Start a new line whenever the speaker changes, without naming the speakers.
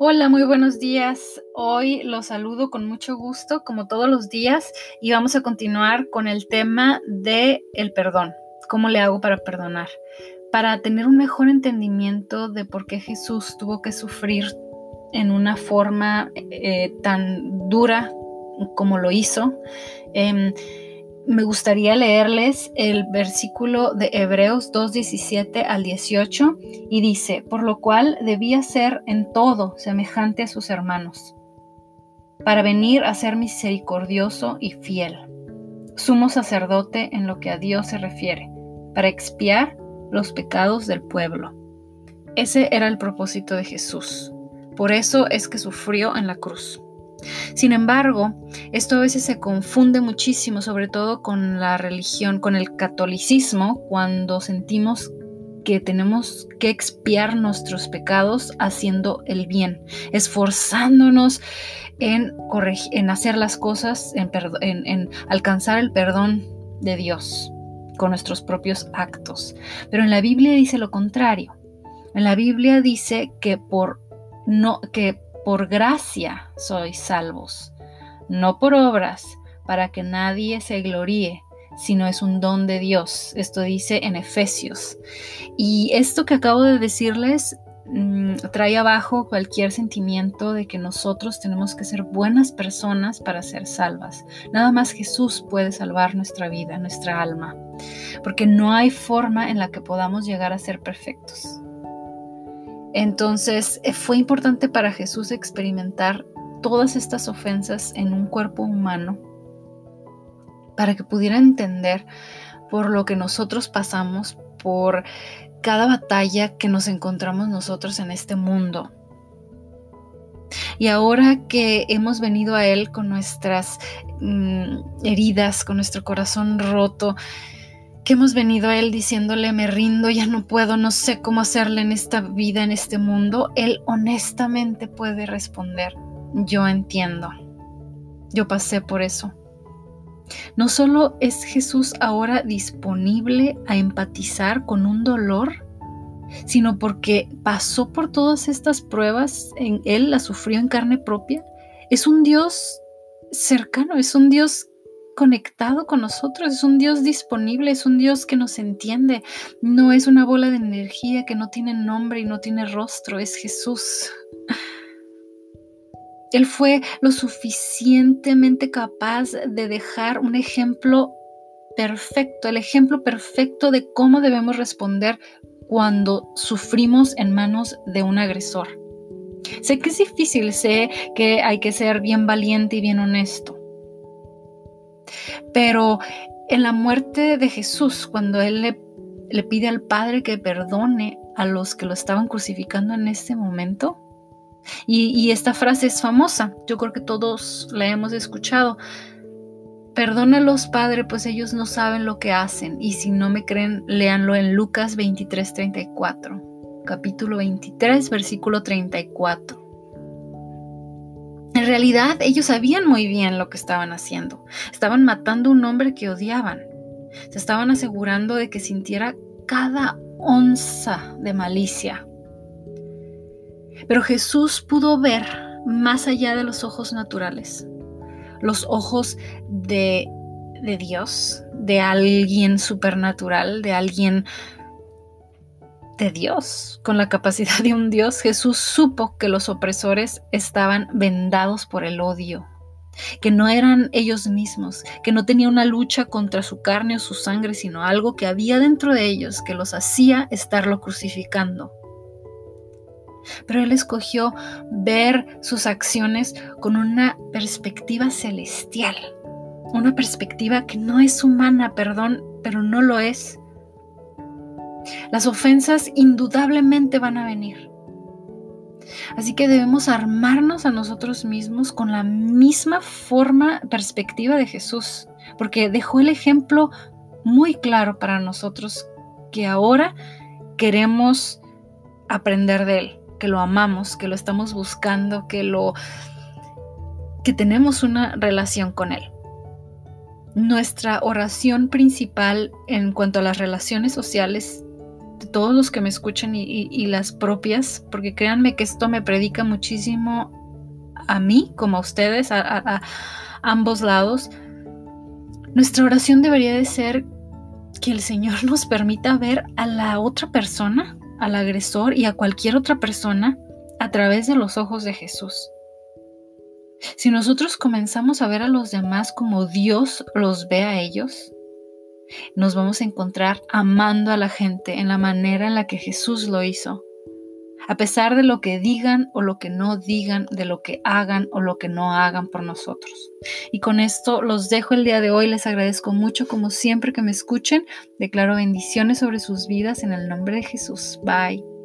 Hola, muy buenos días. Hoy los saludo con mucho gusto, como todos los días, y vamos a continuar con el tema de el perdón. ¿Cómo le hago para perdonar? Para tener un mejor entendimiento de por qué Jesús tuvo que sufrir en una forma eh, tan dura como lo hizo. Em, me gustaría leerles el versículo de Hebreos 2.17 al 18 y dice, por lo cual debía ser en todo semejante a sus hermanos, para venir a ser misericordioso y fiel, sumo sacerdote en lo que a Dios se refiere, para expiar los pecados del pueblo. Ese era el propósito de Jesús. Por eso es que sufrió en la cruz. Sin embargo, esto a veces se confunde muchísimo, sobre todo con la religión, con el catolicismo, cuando sentimos que tenemos que expiar nuestros pecados haciendo el bien, esforzándonos en, hacer las cosas, en, en alcanzar el perdón de Dios con nuestros propios actos. Pero en la Biblia dice lo contrario. En la Biblia dice que por no que por gracia sois salvos, no por obras, para que nadie se gloríe, sino es un don de Dios. Esto dice en Efesios. Y esto que acabo de decirles mm, trae abajo cualquier sentimiento de que nosotros tenemos que ser buenas personas para ser salvas. Nada más Jesús puede salvar nuestra vida, nuestra alma, porque no hay forma en la que podamos llegar a ser perfectos. Entonces eh, fue importante para Jesús experimentar todas estas ofensas en un cuerpo humano para que pudiera entender por lo que nosotros pasamos, por cada batalla que nos encontramos nosotros en este mundo. Y ahora que hemos venido a Él con nuestras mm, heridas, con nuestro corazón roto, que hemos venido a Él diciéndole, me rindo, ya no puedo, no sé cómo hacerle en esta vida, en este mundo, Él honestamente puede responder, yo entiendo, yo pasé por eso. No solo es Jesús ahora disponible a empatizar con un dolor, sino porque pasó por todas estas pruebas, en Él la sufrió en carne propia, es un Dios cercano, es un Dios conectado con nosotros, es un Dios disponible, es un Dios que nos entiende, no es una bola de energía que no tiene nombre y no tiene rostro, es Jesús. Él fue lo suficientemente capaz de dejar un ejemplo perfecto, el ejemplo perfecto de cómo debemos responder cuando sufrimos en manos de un agresor. Sé que es difícil, sé que hay que ser bien valiente y bien honesto, pero en la muerte de Jesús, cuando Él le, pide al Padre que perdone a los que lo estaban crucificando en ese momento, y, esta frase es famosa, yo creo que todos la hemos escuchado. Perdónalos, Padre, pues ellos no saben lo que hacen. Y si no me creen, léanlo en Lucas 23, 34. Capítulo 23, versículo 34. En realidad ellos sabían muy bien lo que estaban haciendo. Estaban matando a un hombre que odiaban. Se estaban asegurando de que sintiera cada onza de malicia. Pero Jesús pudo ver más allá de los ojos naturales, los ojos de, de Dios, de alguien supernatural, de alguien de Dios, con la capacidad de un Dios, Jesús supo que los opresores estaban vendados por el odio, que no eran ellos mismos, que no tenía una lucha contra su carne o su sangre, sino algo que había dentro de ellos que los hacía estarlo crucificando. Pero él escogió ver sus acciones con una perspectiva celestial, una perspectiva que no es humana, perdón, pero no lo es las ofensas indudablemente van a venir. Así que debemos armarnos a nosotros mismos con la misma forma, perspectiva de Jesús, porque dejó el ejemplo muy claro para nosotros que ahora queremos aprender de él, que lo amamos, que lo estamos buscando, que lo que tenemos una relación con él. Nuestra oración principal en cuanto a las relaciones sociales de todos los que me escuchan y, las propias, porque créanme que esto me predica muchísimo a mí como a ustedes, a ambos lados. Nuestra oración debería de ser que el Señor nos permita ver a la otra persona, al agresor y a cualquier otra persona a través de los ojos de Jesús. Si nosotros comenzamos a ver a los demás como Dios los ve a ellos, nos vamos a encontrar amando a la gente en la manera en la que Jesús lo hizo a pesar de lo que digan o lo que no digan, de lo que hagan o lo que no hagan por nosotros. Y con esto los dejo el día de hoy, les agradezco mucho como siempre que me escuchen, declaro bendiciones sobre sus vidas en el nombre de Jesús. Bye.